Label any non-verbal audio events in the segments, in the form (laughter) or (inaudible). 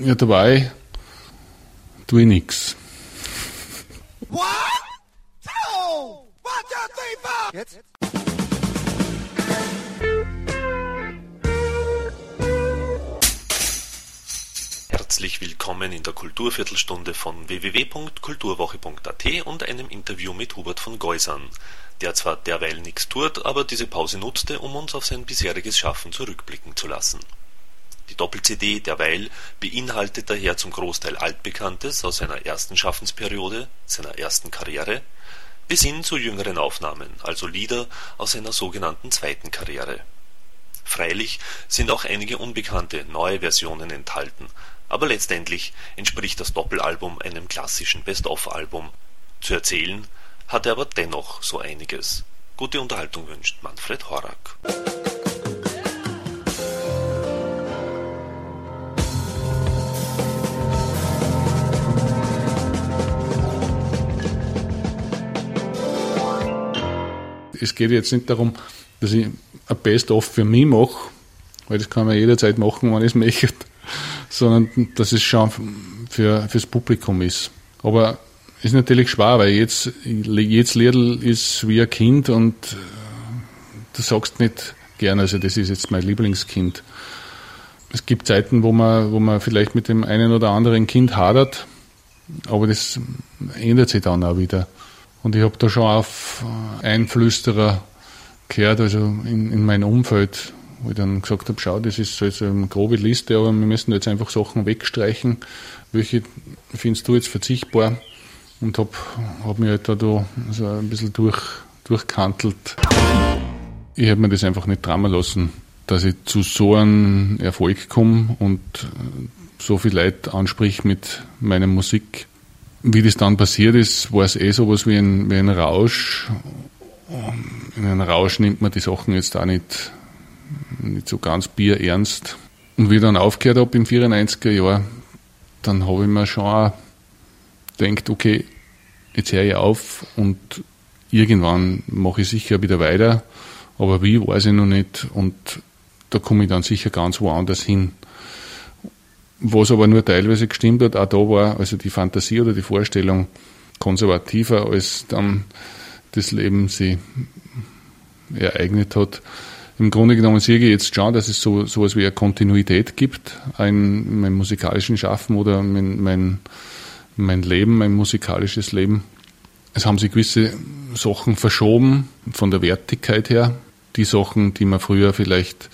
Ja, dabei tue ich nichts. One, two, one, two, three, four. Jetzt. Herzlich willkommen in der Kulturviertelstunde von www.kulturwoche.at und einem Interview mit Hubert von Geusern, der zwar derweil nichts tut, aber diese Pause nutzte, um uns auf sein bisheriges Schaffen zurückblicken zu lassen. Die Doppel-CD Derweil beinhaltet daher zum Großteil Altbekanntes aus seiner ersten Schaffensperiode, seiner ersten Karriere, bis hin zu jüngeren Aufnahmen, also Lieder aus seiner sogenannten zweiten Karriere. Freilich sind auch einige unbekannte neue Versionen enthalten, aber letztendlich entspricht das Doppelalbum einem klassischen Best-of-Album. Zu erzählen hat er aber dennoch so einiges. Gute Unterhaltung wünscht Manfred Horak. Es geht jetzt nicht darum, dass ich ein Best-of für mich mache, weil das kann man jederzeit machen, wenn ich es möchte, (laughs) sondern dass es schon für fürs Publikum ist. Aber ist natürlich schwer, weil jetzt jedes Liedl ist wie ein Kind und äh, du sagst nicht gern, also das ist jetzt mein Lieblingskind. Es gibt Zeiten, wo man, wo man vielleicht mit dem einen oder anderen Kind hadert, aber das ändert sich dann auch wieder. Und ich habe da schon auf Einflüsterer gehört, also in, in mein Umfeld, wo ich dann gesagt habe, schau, das ist so eine grobe Liste, aber wir müssen jetzt einfach Sachen wegstreichen. Welche findest du jetzt verzichtbar? Und habe hab mich halt da, da so ein bisschen durch, durchkantelt. Ich hätte mir das einfach nicht trauen lassen, dass ich zu so einem Erfolg komme und so viel Leute ansprich mit meiner Musik. Wie das dann passiert ist, war es eh sowas wie ein, wie ein Rausch. In einem Rausch nimmt man die Sachen jetzt auch nicht, nicht so ganz bierernst. Und wie ich dann aufgehört habe im 94er Jahr, dann habe ich mir schon auch gedacht, okay, jetzt höre ich auf und irgendwann mache ich sicher wieder weiter, aber wie, weiß ich noch nicht und da komme ich dann sicher ganz woanders hin. Was aber nur teilweise gestimmt hat, auch da war also die Fantasie oder die Vorstellung konservativer, als dann das Leben sie ereignet hat. Im Grunde genommen sehe ich jetzt schon, dass es so etwas wie eine Kontinuität gibt in meinem musikalischen Schaffen oder mein, mein, mein Leben, mein musikalisches Leben. Es haben sich gewisse Sachen verschoben von der Wertigkeit her. Die Sachen, die mir früher vielleicht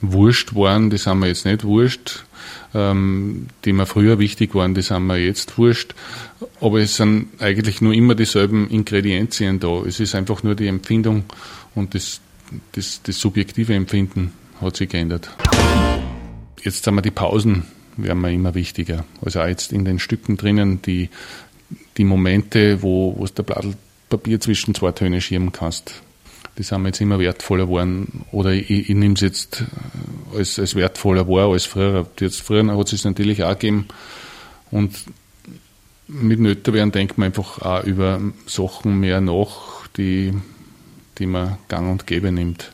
wurscht waren, die sind mir jetzt nicht wurscht. Ähm, die mir früher wichtig waren, die sind mir jetzt wurscht. Aber es sind eigentlich nur immer dieselben Ingredienzien da. Es ist einfach nur die Empfindung und das, das, das subjektive Empfinden hat sich geändert. Jetzt sind wir die Pausen, werden mir immer wichtiger. Also auch jetzt in den Stücken drinnen, die, die Momente, wo, wo du der Blatt Papier zwischen zwei Töne schirmen kannst die sind mir jetzt immer wertvoller geworden. Oder ich, ich nehme es jetzt als, als wertvoller wahr als früher. Jetzt früher hat es natürlich auch gegeben. Und mit dem Älterwerden denkt man einfach auch über Sachen mehr nach, die, die man gang und gäbe nimmt,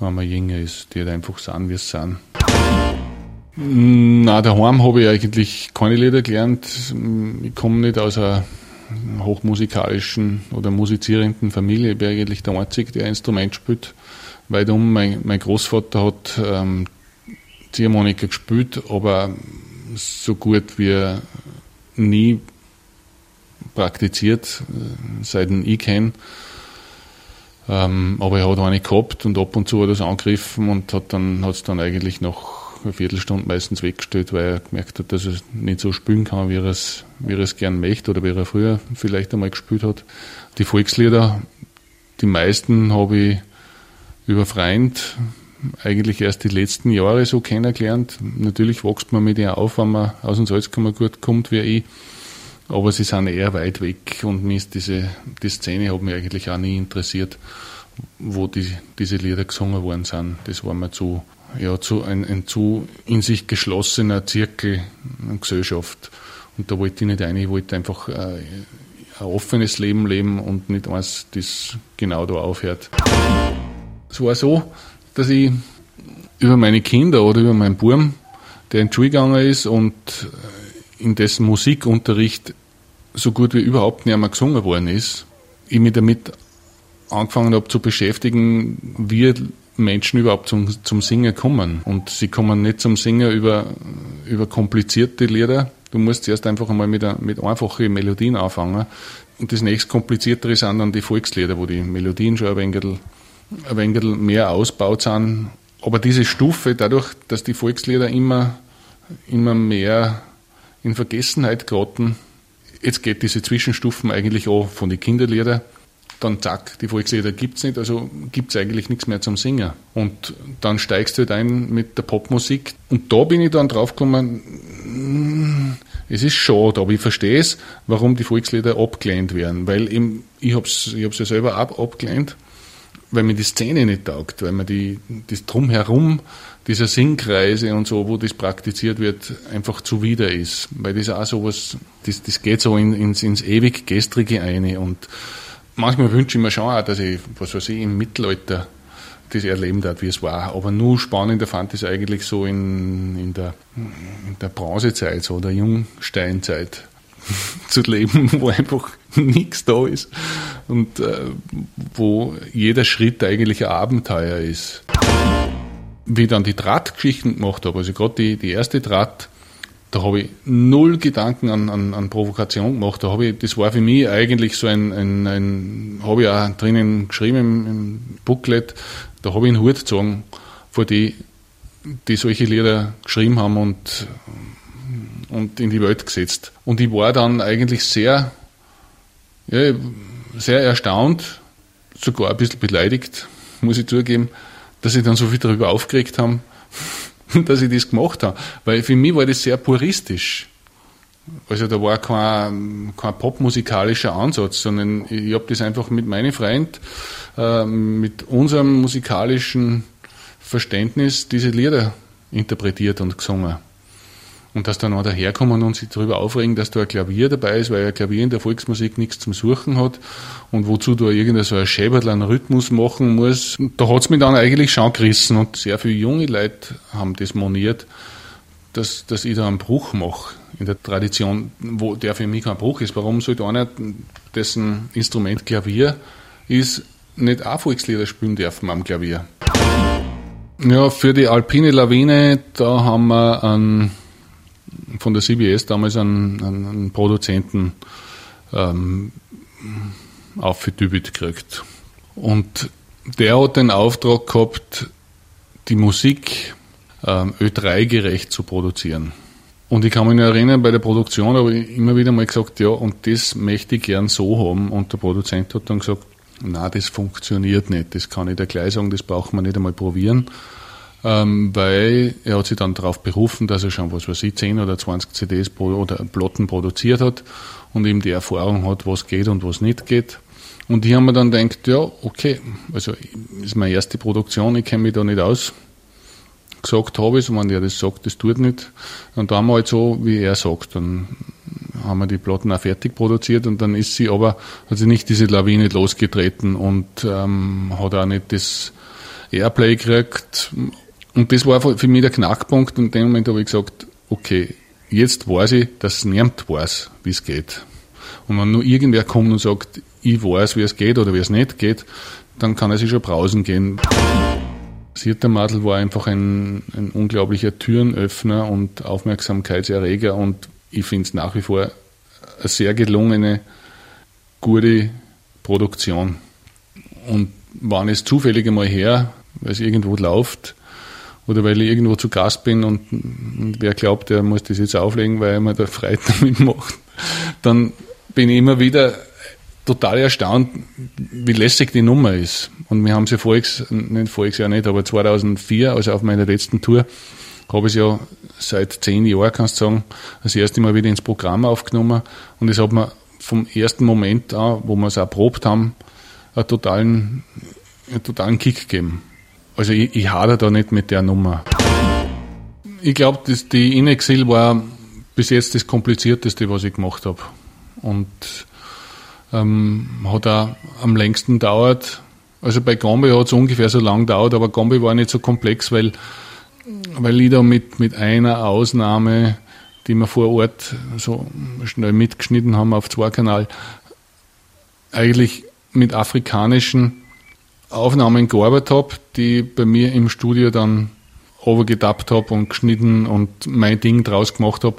wenn man jünger ist, die halt einfach sind, wie es sind. Na, daheim habe ich eigentlich keine Lieder gelernt. Ich komme nicht aus einer hochmusikalischen oder musizierenden Familie. Ich bin eigentlich der Einzige, der Instrument spielt. Weil mein, mein Großvater hat ähm, Ziehharmonika gespielt, aber so gut wie nie praktiziert, äh, seit ich kenne. Ähm, aber er hat eine gehabt und ab und zu hat er es angegriffen und hat dann hat es dann eigentlich noch eine Viertelstunde meistens weggestellt, weil er gemerkt hat, dass er nicht so spielen kann, wie er es, wie er es gern möchte oder wie er früher vielleicht einmal gespielt hat. Die Volkslieder, die meisten habe ich über Freund eigentlich erst die letzten Jahre so kennengelernt. Natürlich wächst man mit ihr auf, wenn man aus dem Salzkammer gut kommt wie ich. Aber sie sind eher weit weg und mir ist diese, die Szene hat mich eigentlich auch nie interessiert, wo die, diese Lieder gesungen worden sind. Das war mir zu, ja, zu ein, ein zu in sich geschlossener Zirkel, eine Gesellschaft. Und da wollte ich nicht rein, ich wollte einfach äh, ein offenes Leben leben und nicht eins, das genau da aufhört. Es war so, dass ich über meine Kinder oder über meinen Burm der in die Schule gegangen ist und in dessen Musikunterricht so gut wie überhaupt nicht mehr gesungen worden ist, ich mich damit angefangen habe zu beschäftigen, wie Menschen überhaupt zum, zum Singen kommen. Und sie kommen nicht zum Singen über, über komplizierte Lieder. Du musst zuerst einfach einmal mit, mit einfachen Melodien anfangen. Und das nächst kompliziertere sind dann die Volkslieder, wo die Melodien schon ein wenig, ein wenig mehr ausbaut sind. Aber diese Stufe, dadurch, dass die Volkslieder immer, immer mehr in Vergessenheit geraten, jetzt geht diese Zwischenstufen eigentlich auch von den Kinderliedern dann zack, die Volkslieder gibt es nicht, also gibt es eigentlich nichts mehr zum Singen. Und dann steigst du halt ein mit der Popmusik. Und da bin ich dann draufgekommen, hm, es ist schade, aber ich verstehe es, warum die Volkslieder abgelehnt werden. Weil eben, ich habe es ich hab's ja selber ab, abgelehnt, weil mir die Szene nicht taugt, weil mir die, das Drumherum dieser Singkreise und so, wo das praktiziert wird, einfach zuwider ist. Weil das auch sowas, das, das geht so in, ins, ins ewig Gestrige eine und manchmal wünsche ich mir schon auch, dass ich, was weiß ich, im Mittelalter das erleben darf, wie es war. Aber nur spannender fand ich es eigentlich so in, in, der, in der Bronzezeit, so der Jungsteinzeit (laughs) zu leben, (laughs) wo einfach nichts da ist und äh, wo jeder Schritt eigentlich ein Abenteuer ist. Wie ich dann die Drahtgeschichten gemacht habe, also gerade die, die erste Draht, da habe ich null Gedanken an, an, an Provokation gemacht. Da ich, das war für mich eigentlich so ein, ein, ein habe ich auch drinnen geschrieben im, im Booklet, da habe ich einen Hut gezogen vor die, die solche Lieder geschrieben haben und, und in die Welt gesetzt. Und ich war dann eigentlich sehr, ja, sehr erstaunt, sogar ein bisschen beleidigt, muss ich zugeben, dass sie dann so viel darüber aufgeregt haben (laughs) dass ich das gemacht habe. Weil für mich war das sehr puristisch. Also da war kein, kein popmusikalischer Ansatz, sondern ich habe das einfach mit meinem Freund, äh, mit unserem musikalischen Verständnis diese Lieder interpretiert und gesungen. Und dass dann noch daherkommen und sich darüber aufregen, dass da ein Klavier dabei ist, weil ein Klavier in der Volksmusik nichts zum Suchen hat und wozu da irgendein so ein Schäberl einen Rhythmus machen muss. Da hat's mich dann eigentlich schon gerissen und sehr viele junge Leute haben das moniert, dass, dass ich da einen Bruch mache in der Tradition, wo der für mich kein Bruch ist. Warum sollte einer, dessen Instrument Klavier ist, nicht auch Volkslieder spielen dürfen am Klavier? Ja, für die Alpine Lawine, da haben wir einen von der CBS damals einen, einen Produzenten ähm, aufgetübelt gekriegt. Und der hat den Auftrag gehabt, die Musik ähm, Ö3-gerecht zu produzieren. Und ich kann mich noch erinnern, bei der Produktion habe ich immer wieder mal gesagt, ja, und das möchte ich gern so haben. Und der Produzent hat dann gesagt, na, das funktioniert nicht. Das kann ich dir gleich sagen, das braucht man nicht einmal probieren weil er hat sich dann darauf berufen, dass er schon, was weiß ich, 10 oder 20 CDs oder Platten produziert hat und eben die Erfahrung hat, was geht und was nicht geht. Und die haben mir dann gedacht, ja, okay, also ist meine erste Produktion, ich kenne mich da nicht aus. Gesagt habe ich, wenn der das sagt, das tut nicht. Und da haben wir halt so, wie er sagt, dann haben wir die Platten auch fertig produziert und dann ist sie aber, hat sie nicht diese Lawine losgetreten und ähm, hat auch nicht das Airplay gekriegt und das war für mich der Knackpunkt. In dem Moment habe ich gesagt, okay, jetzt weiß ich, dass niemand weiß, wie es geht. Und wenn nur irgendwer kommt und sagt, ich weiß, wie es geht oder wie es nicht geht, dann kann er sich schon brausen gehen. Sirtermadel war einfach ein, ein unglaublicher Türenöffner und Aufmerksamkeitserreger und ich finde es nach wie vor eine sehr gelungene, gute Produktion. Und wann es zufällig einmal her, weil es irgendwo läuft, oder weil ich irgendwo zu Gast bin und, und wer glaubt, der muss das jetzt auflegen, weil er mir da Freude (laughs) damit macht, dann bin ich immer wieder total erstaunt, wie lässig die Nummer ist. Und wir haben sie voriges, nicht voriges Jahr nicht, aber 2004, also auf meiner letzten Tour, habe ich ja seit zehn Jahren, kannst du sagen, das erste Mal wieder ins Programm aufgenommen. Und es hat mir vom ersten Moment an, wo wir es auch probt haben, einen totalen, einen totalen Kick gegeben. Also ich, ich hader da nicht mit der Nummer. Ich glaube, die Inexil war bis jetzt das komplizierteste, was ich gemacht habe. Und ähm, hat auch am längsten dauert. Also bei Gombe hat es ungefähr so lang gedauert, aber Gombe war nicht so komplex, weil weil ich da mit, mit einer Ausnahme, die wir vor Ort so schnell mitgeschnitten haben auf zwei Kanal, eigentlich mit afrikanischen Aufnahmen gearbeitet habe, die bei mir im Studio dann overgetappt habe und geschnitten und mein Ding draus gemacht habe.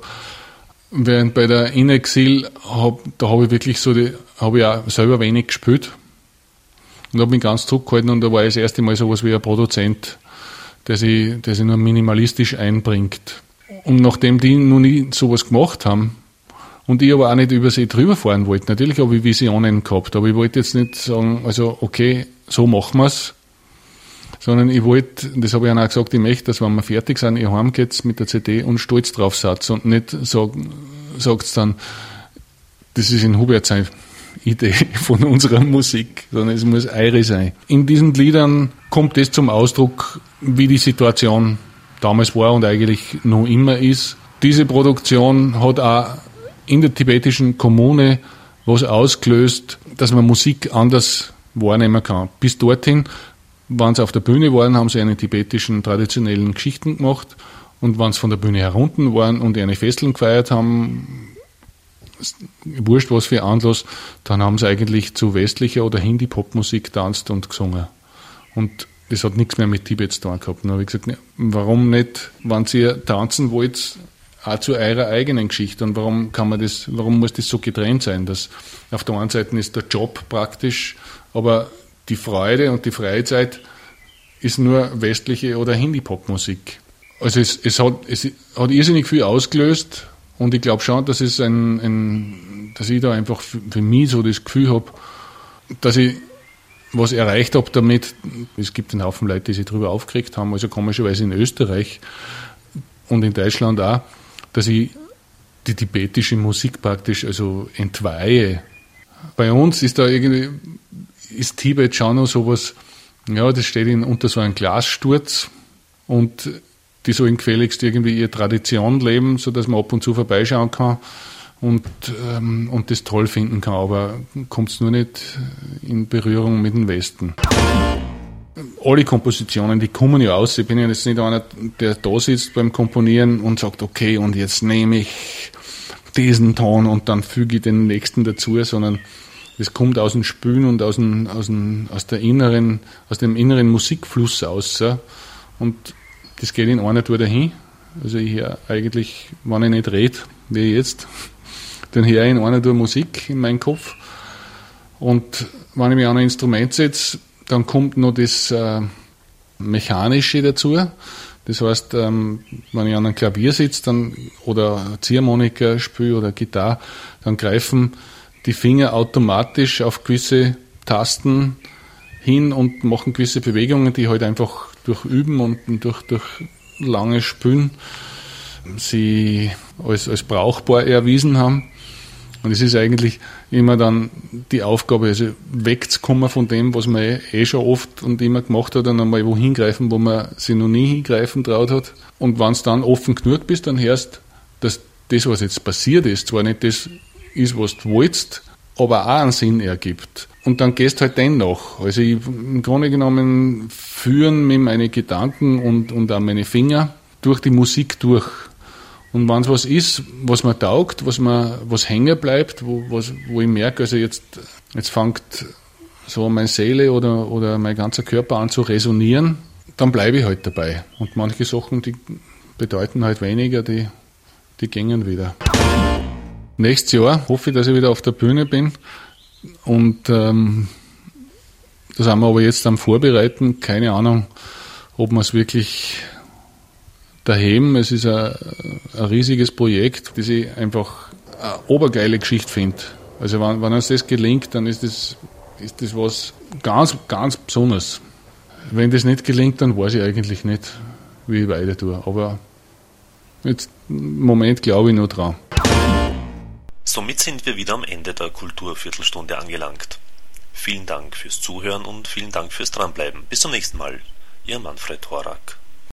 Während bei der Inexil, hab, da habe ich wirklich so, habe ich auch selber wenig gespielt und habe mich ganz zurückgehalten und da war ich das erste Mal so was wie ein Produzent, der sich, der sich nur minimalistisch einbringt. Und nachdem die noch nie sowas gemacht haben, und ich aber auch nicht über sie drüber fahren wollte. Natürlich habe ich Visionen gehabt, aber ich wollte jetzt nicht sagen, also okay, so machen wir es, sondern ich wollte, das habe ich auch gesagt, ich möchte, dass wenn wir fertig sind, ihr heimgeht mit der CD und stolz drauf seid und nicht sagen, sagt dann, das ist in Hubert sein Idee (laughs) von unserer Musik, sondern es muss eure sein. In diesen Liedern kommt das zum Ausdruck, wie die Situation damals war und eigentlich noch immer ist. Diese Produktion hat auch in der tibetischen Kommune was ausgelöst, dass man Musik anders wahrnehmen kann. Bis dorthin, wenn sie auf der Bühne waren, haben sie eine tibetischen traditionellen Geschichten gemacht. Und wenn sie von der Bühne herunten waren und eine Festeln gefeiert haben, wurscht was für Anlass, dann haben sie eigentlich zu westlicher oder Hindi-Popmusik tanzt und gesungen. Und das hat nichts mehr mit Tibet zu tun gehabt. dann habe ich gesagt, warum nicht, wenn ihr tanzen wollt, auch zu eurer eigenen Geschichte. Und warum kann man das, warum muss das so getrennt sein? Dass auf der einen Seite ist der Job praktisch, aber die Freude und die Freizeit ist nur westliche oder Hindi-Pop-Musik. Also es, es, hat, es hat irrsinnig viel ausgelöst und ich glaube schon, dass es ein, ein, dass ich da einfach für, für mich so das Gefühl habe, dass ich was erreicht habe damit. Es gibt einen Haufen Leute, die sich darüber aufgeregt haben, also komischerweise in Österreich und in Deutschland auch, dass ich die tibetische Musik praktisch also entweihe. Bei uns ist da irgendwie, ist Tibet schon noch sowas, ja, das steht in, unter so einem Glassturz und die so in gefälligst irgendwie ihre Tradition leben, sodass man ab und zu vorbeischauen kann und, ähm, und das toll finden kann, aber kommt es nur nicht in Berührung mit dem Westen alle Kompositionen, die kommen ja aus. Ich bin ja jetzt nicht einer, der da sitzt beim Komponieren und sagt, okay, und jetzt nehme ich diesen Ton und dann füge ich den nächsten dazu, sondern es kommt aus dem Spülen und aus, dem, aus, dem, aus, der inneren, aus dem inneren Musikfluss aus. Und das geht in einer Tour dahin. Also ich höre eigentlich, wenn ich nicht rede, wie jetzt, (laughs) dann höre ich in einer Tour Musik in meinem Kopf. Und wenn ich mich an ein Instrument setze, dann kommt noch das äh, Mechanische dazu. Das heißt, ähm, wenn ich an einem Klavier sitze dann, oder Ziehharmonika spiele oder Gitarre, dann greifen die Finger automatisch auf gewisse Tasten hin und machen gewisse Bewegungen, die halt einfach durch Üben und durch, durch lange Spülen sie als, als brauchbar erwiesen haben. Und es ist eigentlich immer dann die Aufgabe, also wegzukommen von dem, was man eh, eh schon oft und immer gemacht hat, und einmal wohin greifen, wo man sich noch nie hingreifen traut hat. Und wenn es dann offen genug bist, dann hörst, dass das, was jetzt passiert ist, zwar nicht das ist, was du wolltest, aber auch einen Sinn ergibt. Und dann gehst halt dennoch. Also ich, im Grunde genommen führen mir meine Gedanken und, und auch meine Finger durch die Musik durch. Und wenn es was ist, was mir taugt, was mir, was hängen bleibt, wo, was, wo ich merke, also jetzt, jetzt fängt so meine Seele oder, oder mein ganzer Körper an zu resonieren, dann bleibe ich halt dabei. Und manche Sachen, die bedeuten halt weniger, die, die gängen wieder. Nächstes Jahr hoffe ich, dass ich wieder auf der Bühne bin. Und ähm, da sind wir aber jetzt am Vorbereiten. Keine Ahnung, ob wir es wirklich daheim. Es ist ein, ein riesiges Projekt, das ich einfach eine obergeile Geschichte finde. Also wenn, wenn uns das gelingt, dann ist das, ist das was ganz, ganz Besonderes. Wenn das nicht gelingt, dann weiß ich eigentlich nicht, wie ich weiter tue. Aber jetzt, im Moment glaube ich nur dran. Somit sind wir wieder am Ende der Kulturviertelstunde angelangt. Vielen Dank fürs Zuhören und vielen Dank fürs Dranbleiben. Bis zum nächsten Mal. Ihr Manfred Horak.